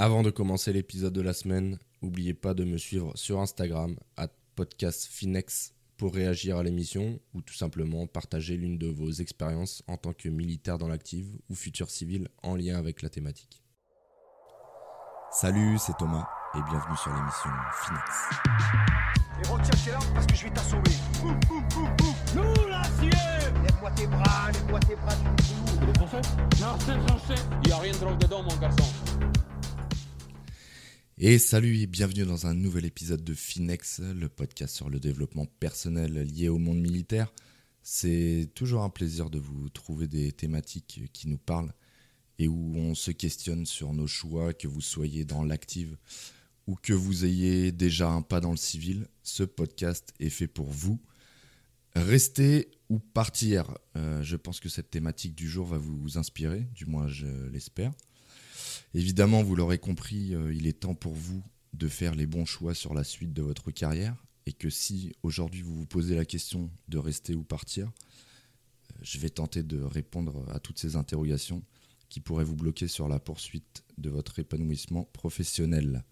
Avant de commencer l'épisode de la semaine, n'oubliez pas de me suivre sur Instagram, à podcastfinex, pour réagir à l'émission ou tout simplement partager l'une de vos expériences en tant que militaire dans l'active ou futur civil en lien avec la thématique. Salut, c'est Thomas et bienvenue sur l'émission Finex. Et retiens tes larmes parce que je vais t'assommer. Nous, l'acier Lève-moi tes bras, lève-moi tes bras. Il est Non, c'est français. Il n'y a rien de drogue dedans, mon garçon. Et salut et bienvenue dans un nouvel épisode de Finex, le podcast sur le développement personnel lié au monde militaire. C'est toujours un plaisir de vous trouver des thématiques qui nous parlent et où on se questionne sur nos choix, que vous soyez dans l'active ou que vous ayez déjà un pas dans le civil. Ce podcast est fait pour vous. Rester ou partir, Euh, je pense que cette thématique du jour va vous inspirer, du moins je l'espère. Évidemment, vous l'aurez compris, euh, il est temps pour vous de faire les bons choix sur la suite de votre carrière et que si aujourd'hui vous vous posez la question de rester ou partir, euh, je vais tenter de répondre à toutes ces interrogations qui pourraient vous bloquer sur la poursuite de votre épanouissement professionnel.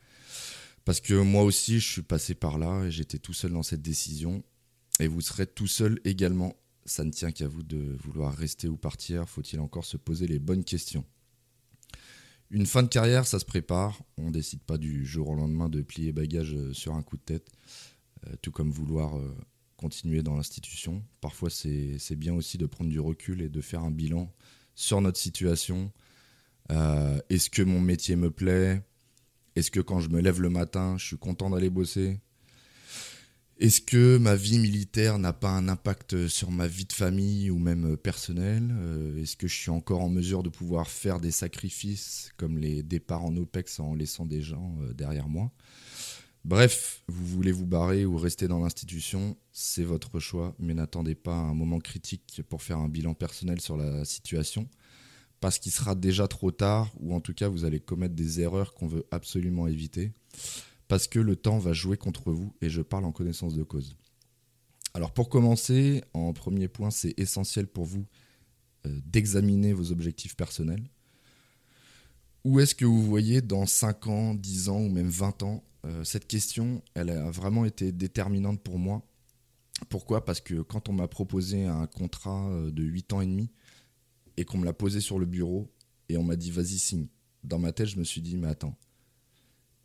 Parce que moi aussi, je suis passé par là et j'étais tout seul dans cette décision. Et vous serez tout seul également. Ça ne tient qu'à vous de vouloir rester ou partir. Faut-il encore se poser les bonnes questions? Une fin de carrière, ça se prépare. On ne décide pas du jour au lendemain de plier bagage euh, sur un coup de tête. Euh, tout comme vouloir euh, continuer dans l'institution. Parfois, c'est bien aussi de prendre du recul et de faire un bilan sur notre situation. Est-ce que mon métier me plaît? Est-ce que quand je me lève le matin, je suis content d'aller bosser? Est-ce que ma vie militaire n'a pas un impact sur ma vie de famille ou même euh, personnelle Euh, Est-ce que je suis encore en mesure de pouvoir faire des sacrifices comme les départs en OPEX en laissant des gens euh, derrière moi? Bref, vous voulez vous barrer ou rester dans l'institution, c'est votre choix, mais n'attendez pas un moment critique pour faire un bilan personnel sur la situation, parce qu'il sera déjà trop tard, ou en tout cas vous allez commettre des erreurs qu'on veut absolument éviter, parce que le temps va jouer contre vous, et je parle en connaissance de cause. Alors pour commencer, en premier point, c'est essentiel pour vous euh, d'examiner vos objectifs personnels. Où est-ce que vous voyez dans 5 ans, 10 ans ou même 20 ans Euh, Cette question, elle a vraiment été déterminante pour moi. Pourquoi? Parce que quand on m'a proposé un contrat euh, de 8 ans et demi et qu'on me l'a posé sur le bureau et on m'a dit vas-y signe, dans ma tête je me suis dit mais attends,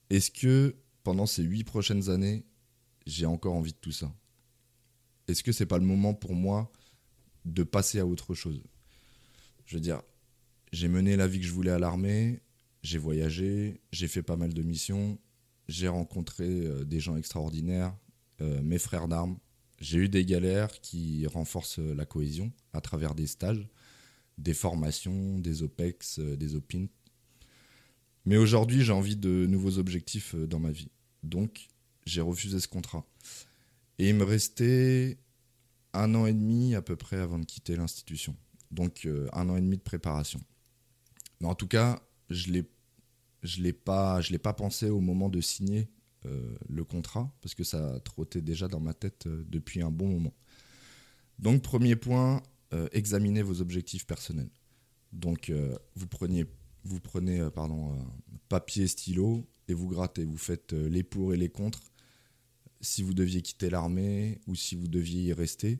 est-ce que pendant ces 8 prochaines années j'ai encore envie de tout ça Est-ce que c'est pas le moment pour moi de passer à autre chose? Je veux dire, j'ai mené la vie que je voulais à l'armée, j'ai voyagé, j'ai fait pas mal de missions, j'ai rencontré euh, des gens extraordinaires, euh, mes frères d'armes. J'ai eu des galères qui renforcent euh, la cohésion à travers des stages, des formations, des OPEX, des OPINT. Mais aujourd'hui, j'ai envie de nouveaux objectifs euh, dans ma vie. Donc, j'ai refusé ce contrat. Et il me restait un an et demi à peu près avant de quitter l'institution. Donc, euh, un an et demi de préparation. Mais en tout cas, je l'ai je l'ai pas l'ai pas pensé au moment de signer euh, le contrat parce que ça trottait déjà dans ma tête depuis un bon moment. Donc premier point, examinez vos objectifs personnels. Donc vous prenez vous prenez euh, pardon euh, papier stylo et vous grattez, vous faites euh, les pour et les contre si vous deviez quitter l'armée ou si vous deviez y rester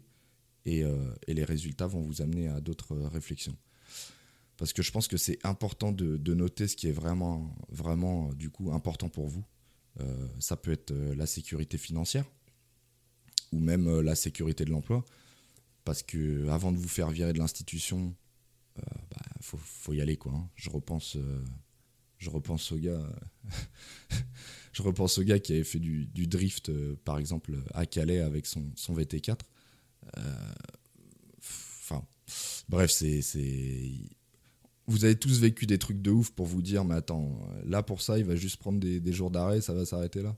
et, les résultats vont vous amener à d'autres réflexions parce que je pense que c'est important de, noter ce qui est vraiment, vraiment du coup important pour vous. Ça peut être la sécurité financière ou même la sécurité de l'emploi, parce que avant de vous faire virer de l'institution, faut, faut y aller quoi. hein. Je repense, euh, je repense au gars, je repense au gars qui avait fait du, drift euh, par exemple à Calais avec son, son VT4. Euh, Enfin, bref, c'est vous avez tous vécu des trucs de ouf pour vous dire, mais attends, là pour ça, il va juste prendre des, des jours d'arrêt, ça va s'arrêter là.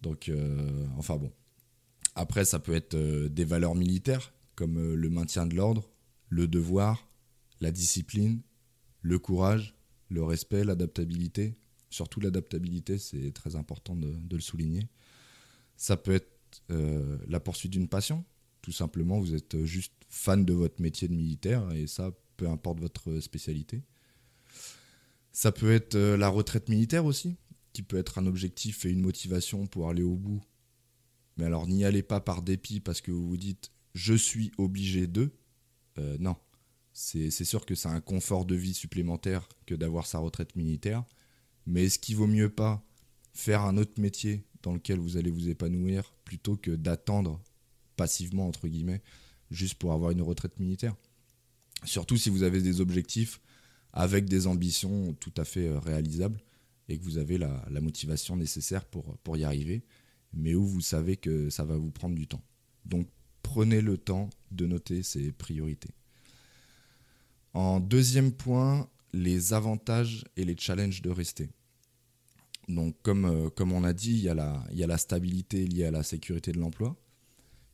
Donc, euh, enfin bon. Après, ça peut être euh, des valeurs militaires, comme euh, le maintien de l'ordre, le devoir, la discipline, le courage, le respect, l'adaptabilité. Surtout l'adaptabilité, c'est très important de, le souligner. Ça peut être euh, la poursuite d'une passion. Tout simplement, vous êtes juste fan de votre métier de militaire et ça, peu importe votre spécialité. Ça peut être euh, la retraite militaire aussi, qui peut être un objectif et une motivation pour aller au bout. Mais alors n'y allez pas par dépit parce que vous vous dites je suis obligé de. Euh, non. C'est sûr que c'est un confort de vie supplémentaire que d'avoir sa retraite militaire. Mais est-ce qu'il vaut mieux pas faire un autre métier dans lequel vous allez vous épanouir plutôt que d'attendre passivement, entre guillemets, juste pour avoir une retraite militaire? Surtout si vous avez des objectifs avec des ambitions tout à fait euh, réalisables et que vous avez la, la motivation nécessaire pour, pour y arriver, mais où vous savez que ça va vous prendre du temps. Donc prenez le temps de noter ces priorités. En deuxième point, les avantages et les challenges de rester. Donc comme, euh, comme on a dit, il y, a la, y a la stabilité liée à la sécurité de l'emploi.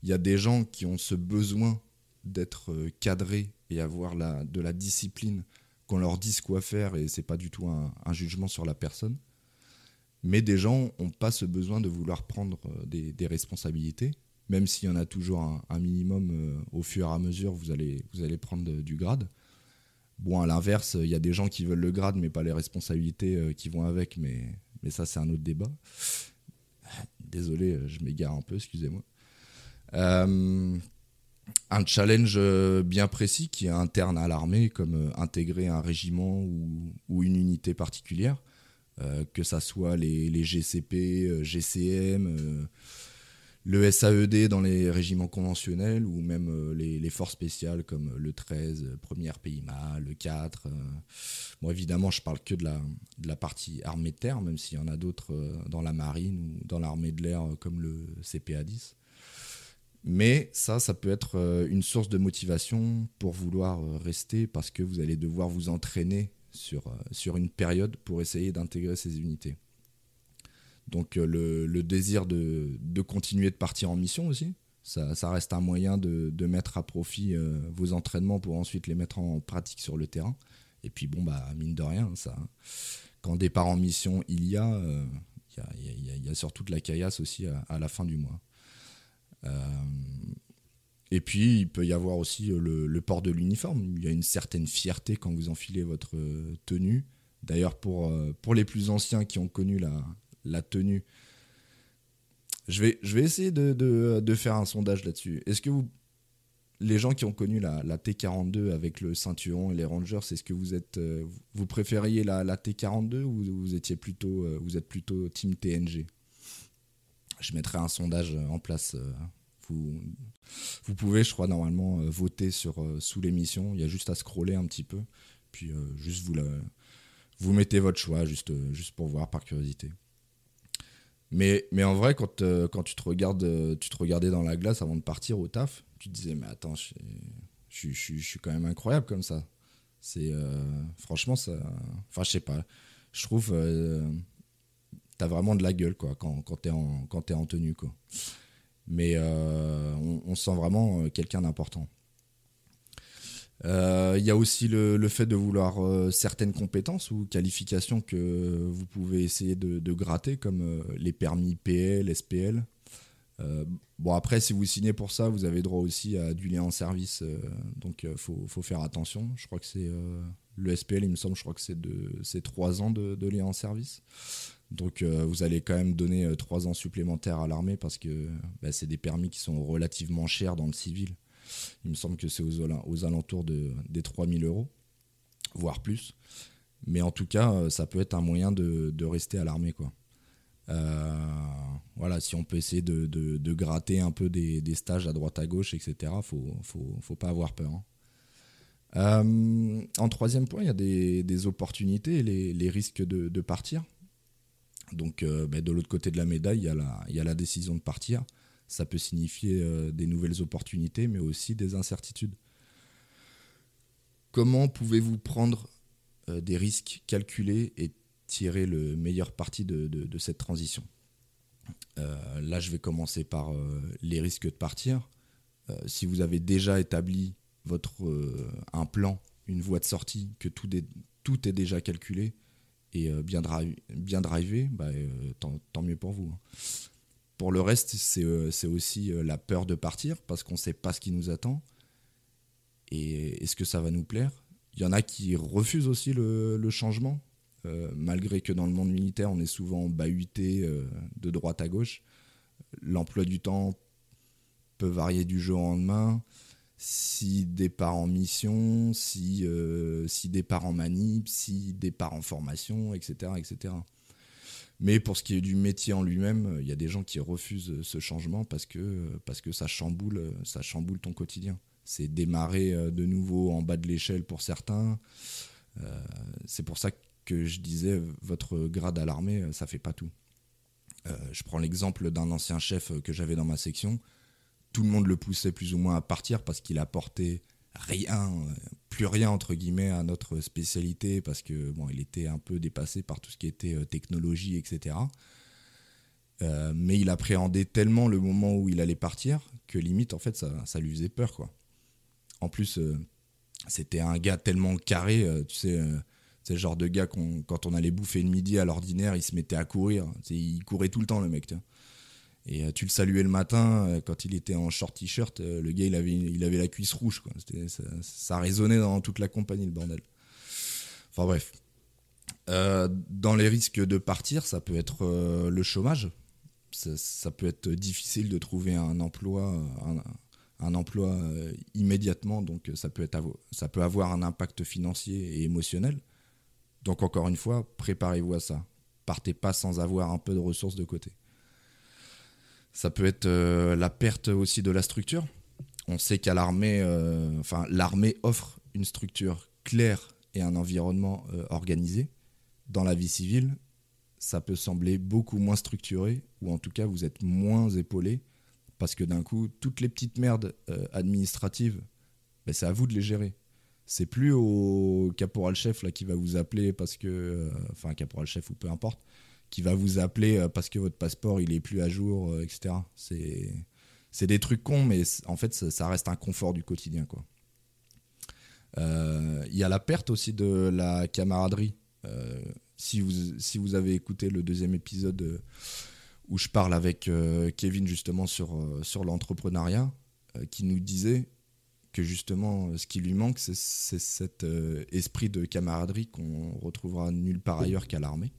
Il y a des gens qui ont ce besoin d'être euh, cadrés et avoir la, de la discipline, qu'on leur dise quoi faire et c'est pas du tout un, jugement sur la personne. Mais des gens n'ont pas ce besoin de vouloir prendre euh, des, des responsabilités, même s'il y en a toujours un, minimum au fur et à mesure, vous allez, vous allez prendre du grade. Bon, à l'inverse, il y a des gens qui veulent le grade, mais pas les responsabilités euh, qui vont avec, mais, ça, c'est un autre débat. Désolé, euh, je m'égare un peu, excusez-moi. Euh, un challenge bien précis qui est interne à l'armée, comme intégrer un régiment ou, une unité particulière, que ça soit les, GCP, GCM, le SAED dans les régiments conventionnels ou même euh, les, forces spéciales comme le 13, euh, 1er PIMA, le 4. euh. Bon, évidemment, je parle que de la, partie armée de terre, même s'il y en a d'autres dans la marine ou dans l'armée de l'air comme le CPA 10. Mais ça, ça peut être une source de motivation pour vouloir rester parce que vous allez devoir vous entraîner sur, sur une période pour essayer d'intégrer ces unités. Donc euh, le, désir de, continuer de partir en mission aussi, ça, reste un moyen de, mettre à profit euh, vos entraînements pour ensuite les mettre en pratique sur le terrain. Et puis bon, bah, mine de rien, ça, quand départ en mission il y a, il y, a, surtout de la caillasse aussi à, la fin du mois. Euh, et puis, il peut y avoir aussi le, port de l'uniforme. Il y a une certaine fierté quand vous enfilez votre tenue. D'ailleurs, pour, pour les plus anciens qui ont connu la, la tenue, je vais, je vais essayer de, de- de faire un sondage là-dessus. Est-ce que vous, les gens qui ont connu la, la T42 avec le ceinturon et les Rangers, est-ce que vous êtes, euh, vous préfériez la, la T42 ou vous étiez plutôt, euh, vous êtes plutôt team TNG Je mettrai un sondage en place. euh, Vous, vous pouvez, je crois, normalement voter sur, sous l'émission. Il y a juste à scroller un petit peu. Puis juste vous, la, vous mettez votre choix, juste, juste pour voir par curiosité. Mais, mais en vrai, quand, euh, quand tu, te regardes, euh, tu te regardais dans la glace avant de partir au taf, tu te disais, mais attends, je, je, je- suis quand même incroyable comme ça. Euh, franchement ça. Enfin, je sais pas. Je trouve euh, t'as vraiment de la gueule quoi quand, quand t'es en en tenue quoi. Mais on, sent vraiment quelqu'un d'important. Euh, Il y a aussi le, fait de vouloir euh, certaines compétences ou qualifications que vous pouvez essayer de, gratter, comme euh, les permis PL, SPL. Euh, bon, après, si vous signez pour ça, vous avez droit aussi à du lien en service, euh, donc il faut, faire attention. Je crois que c'est euh, le SPL, il me semble, je crois que c'est de c'est trois ans de, lien en service. Donc euh, vous allez quand même donner euh, trois ans supplémentaires à l'armée parce que bah, c'est des permis qui sont relativement chers dans le civil. Il me semble que c'est aux, al- aux alentours de, des 3000 euros, voire plus. Mais en tout cas, euh, ça peut être un moyen de, rester à l'armée. Euh, voilà, si on peut essayer de, gratter un peu des, stages à droite à gauche, etc., faut, faut, faut pas avoir peur. hein. Euh, en troisième point, il y a des, opportunités les, risques de, partir. Donc, ben, de l'autre côté de la médaille, il y a la décision de partir. Ça peut signifier euh, des nouvelles opportunités, mais aussi des incertitudes. Comment pouvez-vous prendre euh, des risques calculés et tirer le meilleur parti de, cette transition? Euh, Là, je vais commencer par les risques de partir. Si vous avez déjà établi votre, un plan, une voie de sortie, que tout est, déjà calculé et bien, drive, bien drivé, bah, tant, tant mieux pour vous. hein. Pour le reste, c'est euh, aussi euh, la peur de partir parce qu'on ne sait pas ce qui nous attend. Et est-ce que ça va nous plaire? Il y en a qui refusent aussi le, changement. euh, malgré que dans le monde militaire, on est souvent bahuté de droite à gauche. L'emploi du temps peut varier du jour au lendemain. Si départ en mission, si, si départ en manip, si départ en formation, etc., etc. Mais pour ce qui est du métier en lui-même, il y a des gens qui refusent ce changement parce que, parce que ça, chamboule, ça chamboule ton quotidien. C'est démarrer de nouveau en bas de l'échelle pour certains. c'est pour ça que je disais, votre grade à l'armée, ça fait pas tout. Euh, je prends l'exemple d'un ancien chef que j'avais dans ma section. Tout le monde le poussait plus ou moins à partir parce qu'il apportait rien, plus rien entre guillemets à notre spécialité parce que bon, il était un peu dépassé par tout ce qui était euh, technologie, etc. Euh, mais il appréhendait tellement le moment où il allait partir que limite en fait ça, ça lui faisait peur quoi. En plus, c'était un gars tellement carré, tu sais c'est le genre de gars quand on allait bouffer le midi à l'ordinaire, il se mettait à courir. il courait tout le temps, le mec. Et euh, tu le saluais le matin, euh, quand il était en short t-shirt, euh, le gars, il avait, il avait la cuisse rouge. Ça, résonnait dans toute la compagnie, le bordel. Enfin bref. dans les risques de partir, ça peut être le chômage. Ça, peut être difficile de trouver un emploi, un, emploi immédiatement, donc ça peut, être, ça peut avoir un impact financier et émotionnel. Donc encore une fois, préparez-vous à ça. Partez pas sans avoir un peu de ressources de côté. Ça peut être euh, la perte aussi de la structure. On sait qu'à l'armée, euh, enfin l'armée offre une structure claire et un environnement euh, organisé. Dans la vie civile, ça peut sembler beaucoup moins structuré, ou en tout cas vous êtes moins épaulé, parce que d'un coup, toutes les petites merdes administratives, ben, c'est à vous de les gérer c'est plus au caporal chef qui va vous appeler parce que enfin caporal chef ou peu importe qui va vous appeler euh, parce que votre passeport il est plus à jour euh, etc c'est c'est des trucs cons mais en fait ça, reste un confort du quotidien quoi. Il y a la perte aussi de la camaraderie. Si vous si vous avez écouté le deuxième épisode où je parle avec Kevin justement sur sur l'entrepreneuriat qui nous disait que justement, ce qui lui manque, c'est cet euh, esprit de camaraderie qu'on retrouvera nulle part ailleurs qu'à l'armée.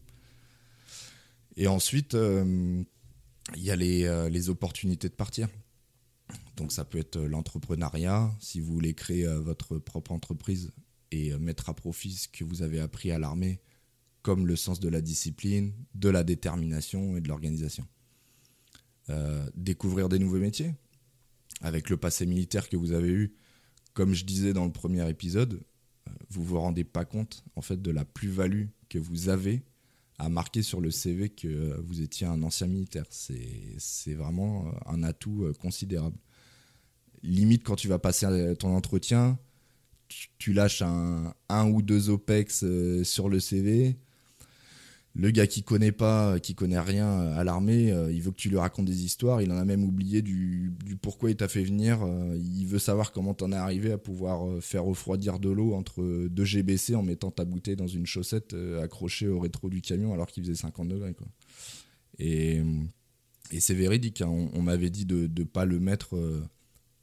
Et ensuite, euh, il y a les, euh, les, opportunités de partir. Donc ça peut être l'entrepreneuriat, si vous voulez créer votre propre entreprise et mettre à profit ce que vous avez appris à l'armée, comme le sens de la discipline, de la détermination et de l'organisation. découvrir des nouveaux métiers. Avec le passé militaire que vous avez eu, comme je disais dans le premier épisode, euh, vous vous rendez pas compte en fait de la plus-value que vous avez à marquer sur le CV que euh, vous étiez un ancien militaire. C'est vraiment euh, un atout considérable. Limite, quand tu vas passer ton entretien, tu, lâches un, ou deux OPEX sur le CV, le gars qui connaît pas, qui connaît rien à l'armée, euh, il veut que tu lui racontes des histoires. Il en a même oublié du, pourquoi il t'a fait venir. Euh, il veut savoir comment t'en es arrivé à pouvoir euh, faire refroidir de l'eau entre deux GBC en mettant ta bouteille dans une chaussette accrochée au rétro du camion alors qu'il faisait 50 degrés. Quoi. Et, c'est véridique. Hein. On, m'avait dit de ne pas le mettre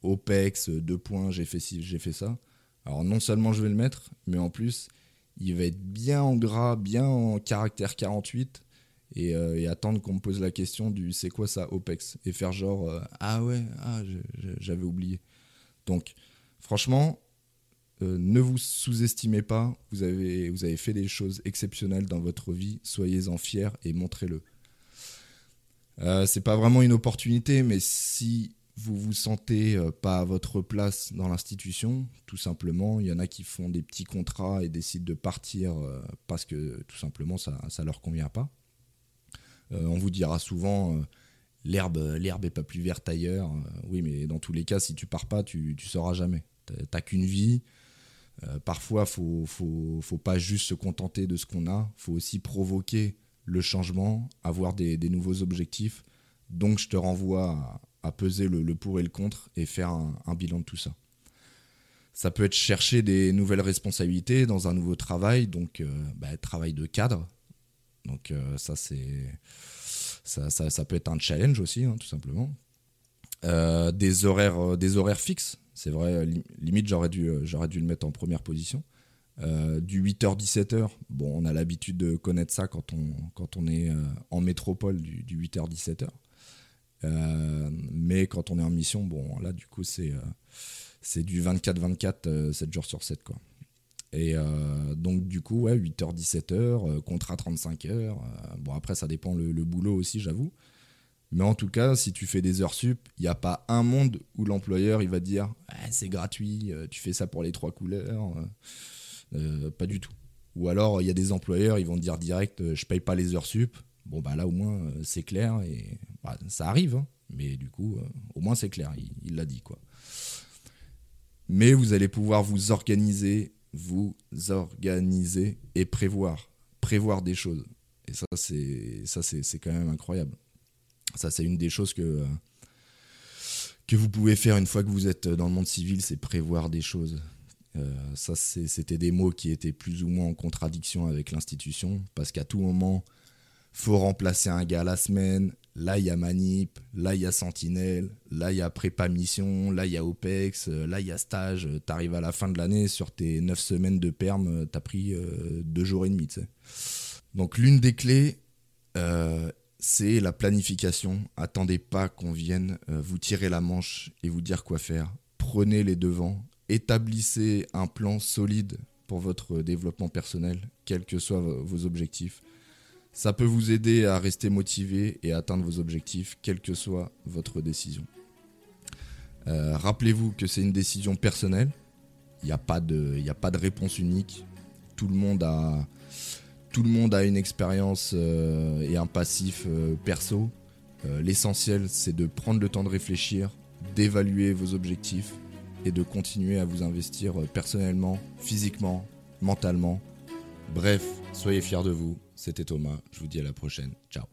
OPEX, deux points, j'ai fait j'ai fait ça. Alors non seulement je vais le mettre, mais en plus il va être bien en gras, bien en caractère 48 euh, et, attendre qu'on me pose la question du c'est quoi ça OPEX? et faire genre euh, ah ouais, ah, j'avais oublié. Donc franchement, euh, ne vous sous-estimez pas, vous avez, vous avez fait des choses exceptionnelles dans votre vie, soyez-en fiers et montrez-le. c'est pas vraiment une opportunité, mais si vous vous sentez euh, pas à votre place dans l'institution, tout simplement. Il y en a qui font des petits contrats et décident de partir euh, parce que tout simplement ça ne leur convient pas. Euh, on vous dira souvent l'herbe l'herbe est pas plus verte ailleurs. oui, mais dans tous les cas, si tu pars pas, tu ne sauras jamais. T'as qu'une vie. parfois, faut, faut, faut pas juste se contenter de ce qu'on a. Faut aussi provoquer le changement, avoir des, des nouveaux objectifs. Donc, je te renvoie à, peser le, pour et le contre et faire un, bilan de tout ça. Ça peut être chercher des nouvelles responsabilités dans un nouveau travail, donc euh, bah, travail de cadre. Donc euh, ça c'est ça, ça, peut être un challenge aussi, hein, tout simplement. Euh, des horaires des horaires fixes, c'est vrai. limite j'aurais dû dû le mettre en première position. Du 8h-17h, bon, on a l'habitude de connaître ça quand on, quand on est en métropole du, du 8h-17h. Euh, mais quand on est en mission, bon, là, du coup, c'est c'est du 24-24, 7 jours sur 7, quoi. Et donc, du coup, ouais, 8h-17h, contrat 35 heures. bon, après, ça dépend le, boulot aussi, j'avoue. Mais en tout cas, si tu fais des heures sup, il n'y a pas un monde où l'employeur il va dire c'est gratuit, tu fais ça pour les trois couleurs. Euh, pas du tout. Ou alors, il y a des employeurs, ils vont dire direct, euh, je paye pas les heures sup. Bon, bah là, au moins, euh, c'est clair. Et bah, ça arrive, hein. mais du coup, au moins, c'est clair. Il l'a dit, quoi. Mais vous allez pouvoir vous organiser, vous organiser et prévoir. Prévoir des choses. Et ça, c'est, ça, c'est, quand même incroyable. Ça, c'est une des choses que, que vous pouvez faire une fois que vous êtes dans le monde civil, c'est prévoir des choses. Euh, ça, c'était des mots qui étaient plus ou moins en contradiction avec l'institution, parce qu'à tout moment, faut remplacer un gars la semaine. Là, il y a Manip, là, il y a Sentinelle, là, il y a prépa mission, là, il y a OPEX, euh, là, il y a stage. Tu arrives à la fin de l'année, sur tes 9 semaines de perm, euh, tu as pris 2 jours et demi. Donc, l'une des clés, c'est la planification. Attendez pas qu'on vienne vous tirer la manche et vous dire quoi faire. Prenez les devants établissez un plan solide pour votre développement personnel, quels que soient vos objectifs. Ça peut vous aider à rester motivé et à atteindre vos objectifs, quelle que soit votre décision. Euh, rappelez-vous que c'est une décision personnelle. Il n'y a, pas de, a pas de réponse unique. Tout le monde a, tout le monde a une expérience euh, et un passif euh, perso. L'essentiel, c'est de prendre le temps de réfléchir, d'évaluer vos objectifs et de continuer à vous investir personnellement, physiquement, mentalement. Bref, soyez fiers de vous. C'était Thomas, je vous dis à la prochaine. Ciao.